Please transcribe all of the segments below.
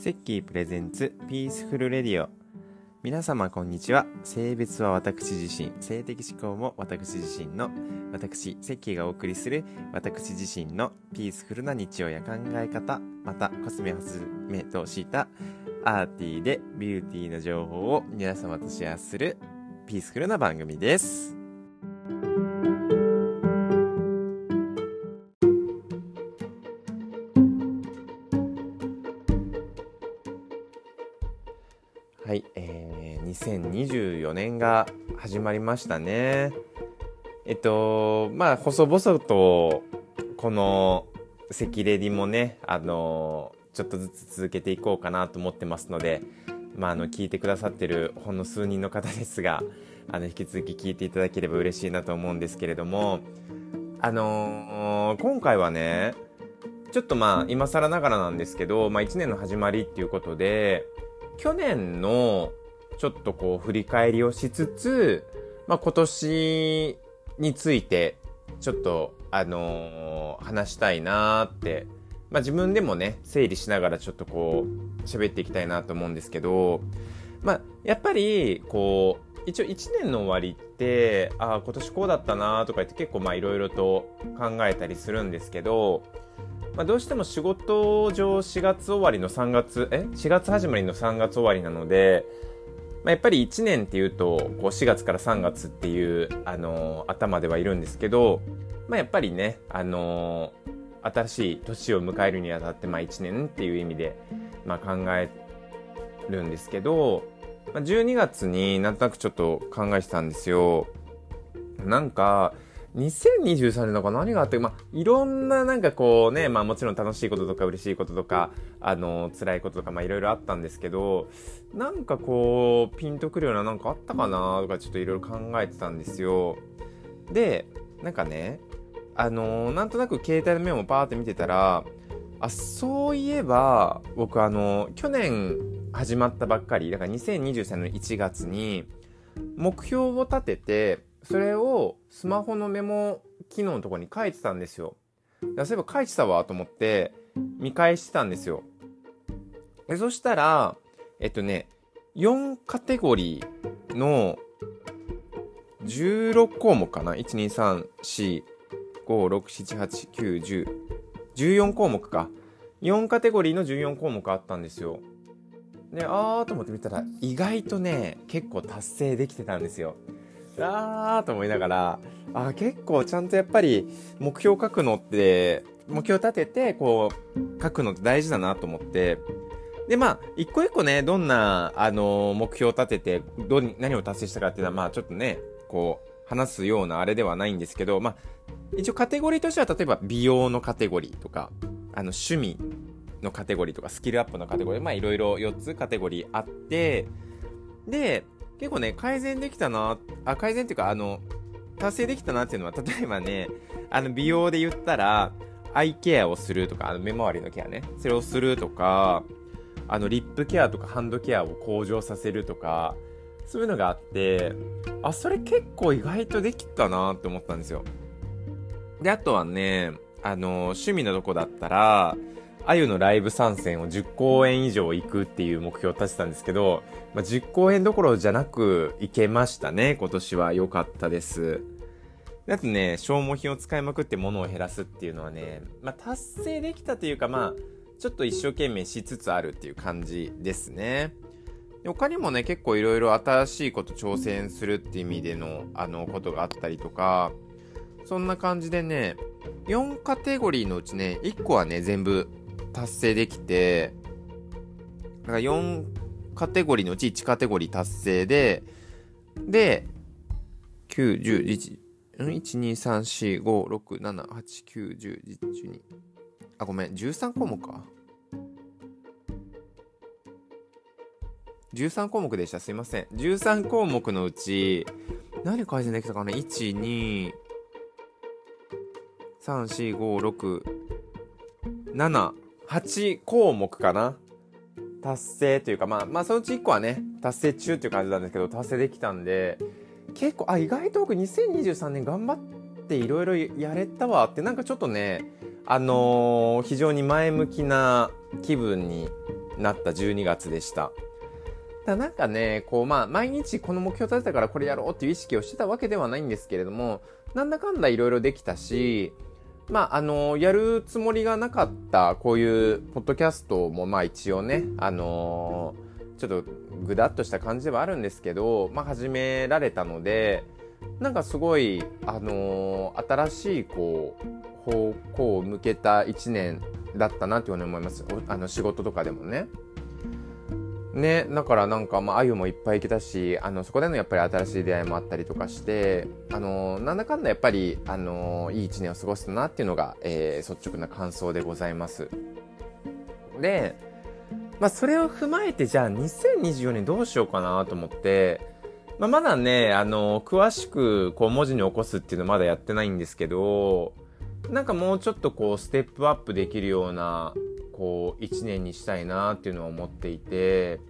セッキー presents peaceful radio。皆様こんにちは。性別は私自身。性的指向も私自身の。私セッキーがお送りする私自身の peaceful な日常や考え方。またコスメをはじめとした arty で beauty な情報を皆様とシェアする peaceful な番組です。はい、えー、2024年が始まりましたね。えっと、まあ、細々と、この、赤レディもね、あの、ちょっとずつ続けていこうかなと思ってますので、まあ、あの、聞いてくださってるほんの数人の方ですが、あの、引き続き聞いていただければ嬉しいなと思うんですけれども、あのー今回はね、ちょっとまあ、今更ながらなんですけど、まあ、1年の始まりっていうことで、去年のちょっとこう振り返りをしつつ、まあ、今年についてちょっとあのー話したいなーって、まあ、自分でもね整理しながらちょっとこう喋っていきたいなと思うんですけど、まあ、やっぱりこう一応1年の終わりってああ今年こうだったなーとか言って結構まあいろいろと考えたりするんですけどまあ、どうしても仕事上4月終わりの3月、え ?4 月始まりの3月終わりなので、まあ、やっぱり1年っていうと、こう4月から3月っていう、あのー頭ではいるんですけど、まあ、やっぱりね、あのー新しい年を迎えるにあたって、まあ、1年っていう意味で、まあ、考えるんですけど、まあ、12月になんとなくちょっと考えてたんですよ。なんか、2023年なんか何があって、まあ、いろんななんかこうね、まあもちろん楽しいこととか嬉しいこととか、あの、辛いこととか、まあいろいろあったんですけど、なんかこう、ピンとくるようななんかあったかなとかちょっといろいろ考えてたんですよ。で、なんかね、あのなんとなく携帯のメモをパーって見てたら、あ、そういえば、僕あの、去年始まったばっかり、だから2023年の1月に、目標を立てて、それをスマホのメモ機能のとこに書いてたんですよ。そういえば書いてたわと思って見返してたんですよ。でそしたら、えっとね、4カテゴリーの16項目かな ?1、2、3、4、5、6、7、8、9、10、14項目か。4カテゴリーの14項目あったんですよ。で、あーと思って見たら、意外とね、結構達成できてたんですよ。あーと思いながら、あ結構ちゃんとやっぱり目標書くのって、目標を立てて、こう、書くのって大事だなと思って、で、まあ、一個一個ね、どんな、あの目標を立てて、ど、何を達成したかっていうのは、まあ、ちょっとね、こう、話すようなあれではないんですけど、まあ、一応カテゴリーとしては、例えば美容のカテゴリーとか、あの、趣味のカテゴリーとか、スキルアップのカテゴリー、まあ、いろいろ4つカテゴリーあって、で、結構ね、改善できたな、あ、改善っていうか、あの、達成できたなっていうのは、例えばね、あの、美容で言ったら、アイケアをするとか、あの、目周りのケアね、それをするとか、あの、リップケアとかハンドケアを向上させるとか、そういうのがあって、あ、それ結構意外とできたなって思ったんですよ。で、あとはね、あの、趣味のとこだったら、あゆのライブ参戦を10公演以上行くっていう目標を立てたんですけど、まあ、10公演どころじゃなく行けましたね。今年は良かったです。であとね、消耗品を使いまくって物を減らすっていうのはね、まあ、達成できたというか、まあ、ちょっと一生懸命しつつあるっていう感じですね。で他にもね、結構いろいろ新しいこと挑戦するっていう意味での、あの、ことがあったりとか、そんな感じでね、4カテゴリーのうちね、1個はね、全部達成できて、だから4カテゴリーのうち1カテゴリー達成で、で、9、10、11、1,2,3,4,5,6,7,8,9,10,11,12。あ、ごめん、13項目か。13項目でした。すいません。13項目のうち、何改善できたかな ?1、2、3、4、5、6、7、8項目かな達成というか、まあ、まあ、そのうち1個はね、達成中っていう感じなんですけど、達成できたんで、結構、あ、意外と僕2023年頑張っていろいろやれたわって、なんかちょっとね、あのー非常に前向きな気分になった12月でした。だなんかね、こうまあ毎日この目標立てたからこれやろうっていう意識をしてたわけではないんですけれども、なんだかんだいろいろできたし、まあ、あの、やるつもりがなかった、こういうポッドキャストも、まあ一応ね、あのちょっとぐだっとした感じではあるんですけど、まあ始められたので、なんかすごい、あの新しい、こう、方向を向けた一年だったなというふうに思います。あの、仕事とかでもね。ね、だからなんか、まあ、あゆもいっぱい行けたし、あの、そこでのやっぱり新しい出会いもあったりとかして、あの、なんだかんだやっぱり、あの、いい一年を過ごしたなっていうのが、えー、率直な感想でございます。で、まあ、それを踏まえて、じゃあ、2024年どうしようかなと思って、まあ、まだね、あの、詳しく、こう、文字に起こすっていうのはまだやってないんですけど、なんかもうちょっとこう、ステップアップできるような、こう1年にしたいなっていうのを思っていて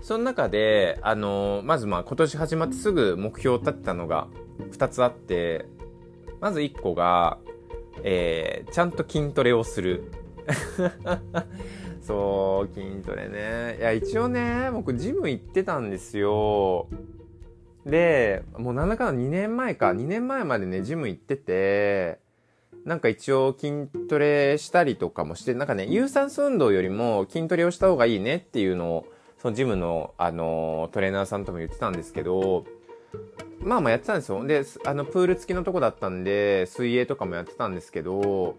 その中であのまずまあ今年始まってすぐ目標を立てたのが2つあってまず1個が、えー、ちゃんと筋トレをする。そう筋トレね。いや一応ね僕ジム行ってたんですよ。でもうなんだかんだ2年前か2年前までねジム行っててなんか一応筋トレしたりとかもして、なんかね、有酸素運動よりも筋トレをした方がいいねっていうのを、そのジムの、あの、トレーナーさんとも言ってたんですけど、まあまあやってたんですよ。で、あの、プール付きのとこだったんで、水泳とかもやってたんですけど、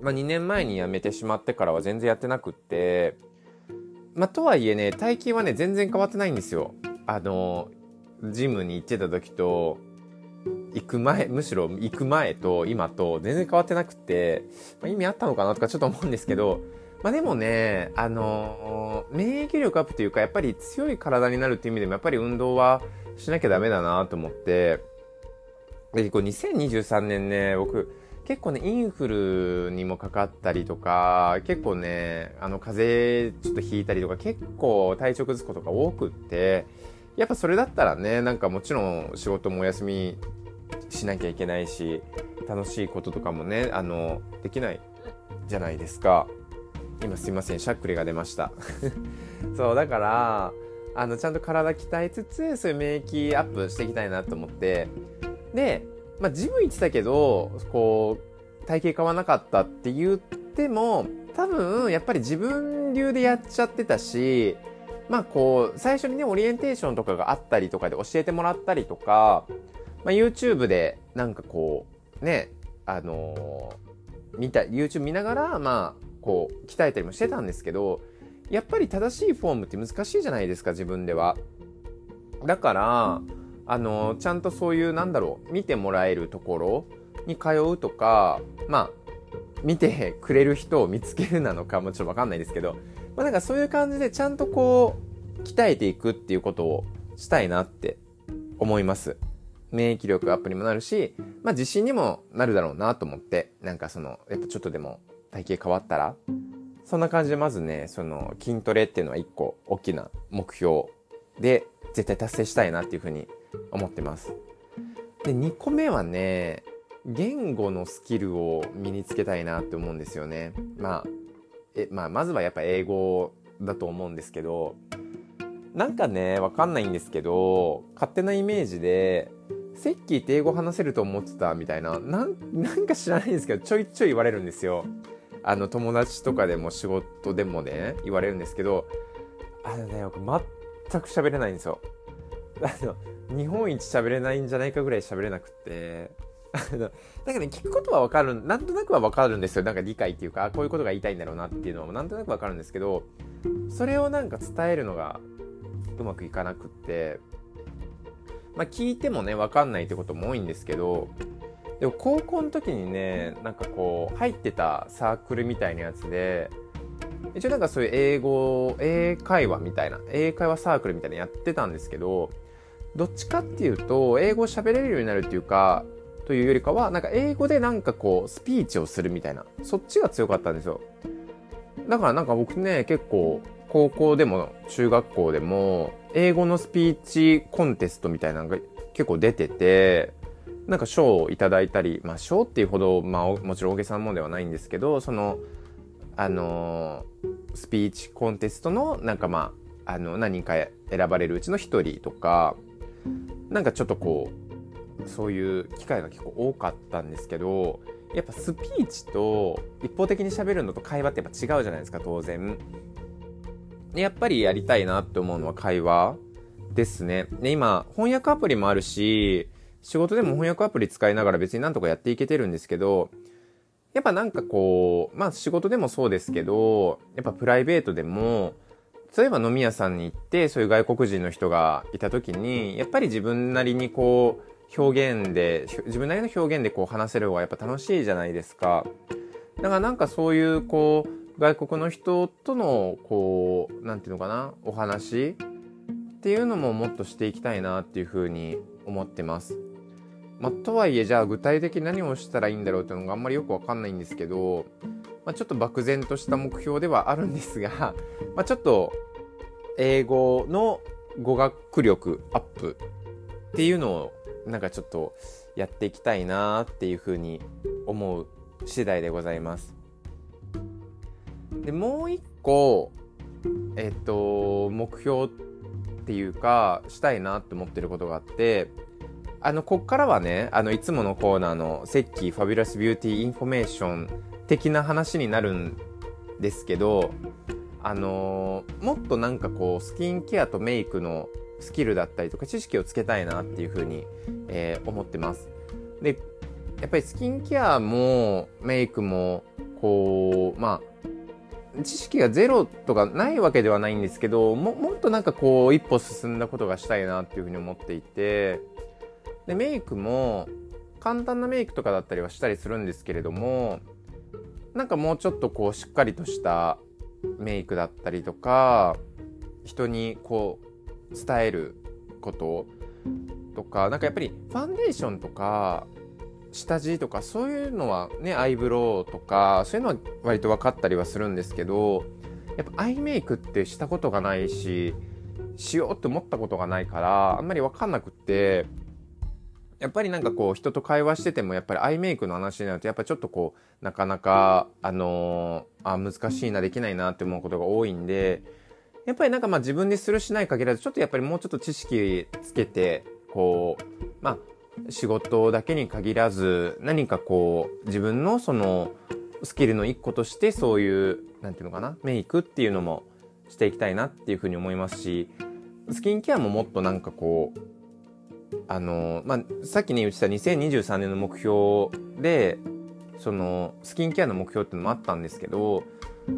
まあ2年前に辞めてしまってからは全然やってなくって、まあとはいえね、体型はね、全然変わってないんですよ。あの、ジムに行ってた時と、行く前、むしろ行く前と今と全然変わってなくて、まあ、意味あったのかなとかちょっと思うんですけど、まあでもね、あのー、免疫力アップというか、やっぱり強い体になるっていう意味でも、やっぱり運動はしなきゃダメだなと思って、で、こう2023年ね、僕、結構ね、インフルにもかかったりとか、結構ね、あの、風邪ちょっとひいたりとか、結構体調崩すことが多くって、やっぱそれだったらね、なんかもちろん仕事もお休みしなきゃいけないし、楽しいこととかもね、あの、できないじゃないですか。今すいません、しゃっくりが出ました。そう、だから、あの、ちゃんと体鍛えつつ、そういう免疫アップしていきたいなと思って、で、まあ、ジム行ってたけど、こう、体型変わなかったって言っても、多分、やっぱり自分流でやっちゃってたし、まあこう、最初にね、オリエンテーションとかがあったりとかで教えてもらったりとか、まあ YouTube でなんかこう、ね、あのー、見た、YouTube 見ながら、まあ、こう、鍛えたりもしてたんですけど、やっぱり正しいフォームって難しいじゃないですか、自分では。だから、あのー、ちゃんとそういう、なんだろう、見てもらえるところに通うとか、まあ、見てくれる人を見つけるなのかもちろんわかんないですけど、まあなんかそういう感じでちゃんとこう、鍛えていくっていうことをしたいなって思います。免疫力アップにもなるし、まあ自信にもなるだろうなと思って、なんかその、やっぱちょっとでも体型変わったら、そんな感じでまずね、その筋トレっていうのは一個大きな目標で絶対達成したいなっていうふうに思ってます。で、2個目はね、言語のスキルを身につけたいなって思うんですよね。まあ、え、まあ、まずはやっぱ英語だと思うんですけど、なんかね、わかんないんですけど、勝手なイメージで、セッキーって英語話せると思ってたみたいな、なん、なんか知らないんですけど、ちょいちょい言われるんですよ。あの、友達とかでも仕事でもね、言われるんですけど、あのね、僕全く喋れないんですよ。あの、日本一喋れないんじゃないかぐらい喋れなくって、なんかね、聞くことはわかる、なんとなくはわかるんですよ。なんか理解っていうか、こういうことが言いたいんだろうなっていうのはなんとなくわかるんですけど、それをなんか伝えるのがうまくいかなくって、まあ聞いてもね、わかんないってことも多いんですけど、でも高校の時にね、なんかこう、入ってたサークルみたいなやつで、一応なんかそういう英語、英会話みたいな、英会話サークルみたいなやってたんですけど、どっちかっていうと、英語喋れるようになるっていうか、というよりかは、なんか英語でなんかこう、スピーチをするみたいな、そっちが強かったんですよ。だからなんか僕ね、結構、高校でも中学校でも、英語のスピーチコンテストみたいなのが結構出てて、なんか賞をいただいたり、まあ賞っていうほど、まあもちろん大げさなものではないんですけど、その、あのスピーチコンテストのなんかまああの何人か選ばれるうちの1人とかなんかちょっとこうそういう機会が結構多かったんですけどやっぱスピーチと一方的に喋るのと会話ってやっぱ違うじゃないですか当然。でやっぱりやりたいなって思うのは会話ですね。で今翻訳アプリもあるし仕事でも翻訳アプリ使いながら別になんとかやっていけてるんですけどやっぱなんかこうまあ仕事でもそうですけどやっぱプライベートでも例えば飲み屋さんに行ってそういう外国人の人がいた時にやっぱり自分なりにこう表現で自分なりの表現でこう話せる方がやっぱ楽しいじゃないですか。だからなんかそういうこう外国の人とのこうなんていうのかなお話っていうのももっとしていきたいなっていうふうに思ってます。まあ、とはいえじゃあ具体的に何をしたらいいんだろうっていうのがあんまりよくわかんないんですけど、まあ、ちょっと漠然とした目標ではあるんですが、まあ、ちょっと英語の語学力アップっていうのをなんかちょっとやっていきたいなっていうふうに思う次第でございます。でもう一個えっと目標っていうかしたいなって思ってることがあってあの、こっからはね、あの、いつものコーナーの、セッキー fabulous beauty information 的な話になるんですけど、あの、もっとなんかこう、スキンケアとメイクのスキルだったりとか知識をつけたいなっていうふうに、えー、思ってます。で、やっぱりスキンケアもメイクも、こう、まあ、知識がゼロとかないわけではないんですけどももっとなんかこう一歩進んだことがしたいなっていうふうに思っていてでメイクも簡単なメイクとかだったりはしたりするんですけれどもなんかもうちょっとこうしっかりとしたメイクだったりとか人にこう伝えることとかなんかやっぱりファンデーションとか下地とかそういうのはねアイブロウとかそういうのは割と分かったりはするんですけどやっぱアイメイクってしたことがないししようって思ったことがないからあんまり分かんなくってやっぱりなんかこう人と会話しててもやっぱりアイメイクの話になるとやっぱちょっとこうなかなかあのー、あ難しいなできないなって思うことが多いんでやっぱりなんかまあ自分でするしない限らずちょっとやっぱりもうちょっと知識つけてこうまあ仕事だけに限らず何かこう自分のそのスキルの一個としてそういうなんていうのかなメイクっていうのもしていきたいなっていうふうに思いますしスキンケアももっとなんかこうあの、まあ、さっきね言ってた2023年の目標で、その、スキンケアの目標っていうのもあったんですけど、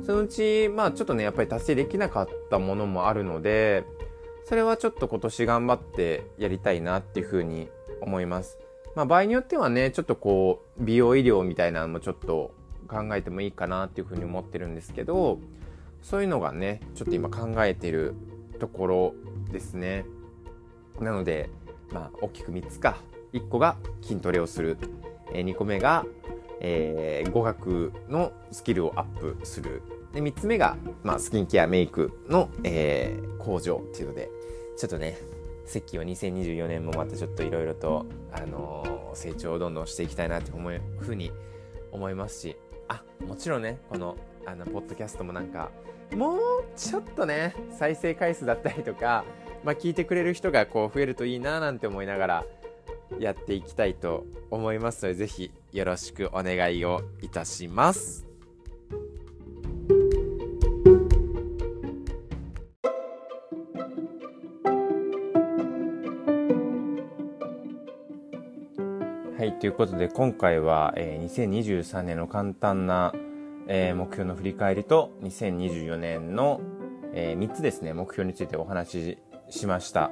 そのうち、まあちょっとね、やっぱり達成できなかったものもあるので、それはちょっと今年頑張ってやりたいなっていうふうに思います。まあ場合によってはね、ちょっとこう、美容医療みたいなのもちょっと考えてもいいかなっていうふうに思ってるんですけど、そういうのがね、ちょっと今考えてるところですね。なので、まあ、大きく3つか。1個が筋トレをする。2個目が、えー、語学のスキルをアップする。で、3つ目が、まあ、スキンケア、メイクの、えー、向上っていうので、ちょっとね、関は2024年もまたちょっといろいろと、あのー、成長をどんどんしていきたいなって思うふうに思いますし、あ、もちろんね、この、あの、ポッドキャストもなんか、もうちょっとね、再生回数だったりとか、まあ、聞いてくれる人がこう増えるといいななんて思いながらやっていきたいと思いますので、ぜひよろしくお願いをいたします。はい、ということで今回は、えー、2023年の簡単な、えー、目標の振り返りと2024年の、えー、3つですね、目標についてお話ししました。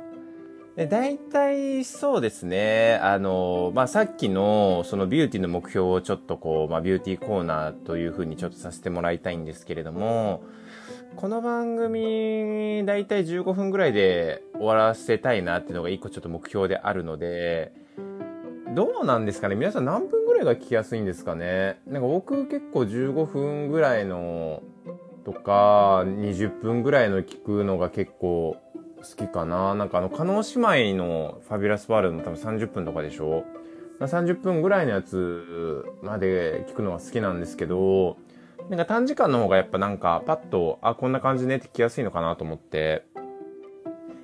で、大体そうですね。あの、まあ、さっきのそのビューティーの目標をちょっとこう、まあ、ビューティーコーナーというふうにちょっとさせてもらいたいんですけれども、この番組、大体15分ぐらいで終わらせたいなっていうのが一個ちょっと目標であるので、どうなんですかね？皆さん何分ぐらいが聞きやすいんですかね？なんか僕結構15分ぐらいのとか20分ぐらいの聞くのが結構好きかな。なんかあの、加納姉妹のファビュラスワールドも多分30分とかでしょ ?30 分ぐらいのやつまで聞くのが好きなんですけど、なんか短時間の方がやっぱなんかパッと、あ、こんな感じねって聞きやすいのかなと思って、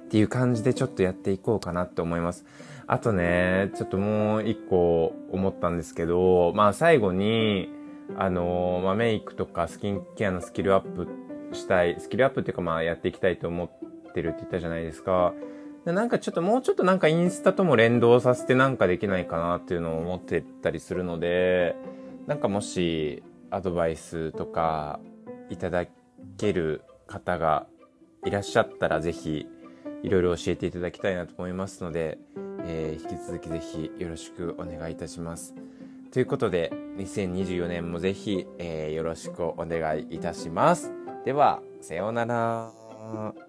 っていう感じでちょっとやっていこうかなって思います。あとね、ちょっともう一個思ったんですけど、まあ最後に、あの、まあメイクとかスキンケアのスキルアップしたい、スキルアップっていうかまあやっていきたいと思っってるって言ったじゃないですか。なんかちょっともうちょっとなんかインスタとも連動させてなんかできないかなっていうのを思ってたりするので、なんかもしアドバイスとかいただける方がいらっしゃったらぜひいろいろ教えていただきたいなと思いますので、えー、引き続きぜひよろしくお願いいたします。ということで、2024年もぜひ、えー、よろしくお願いいたします。では、さようなら。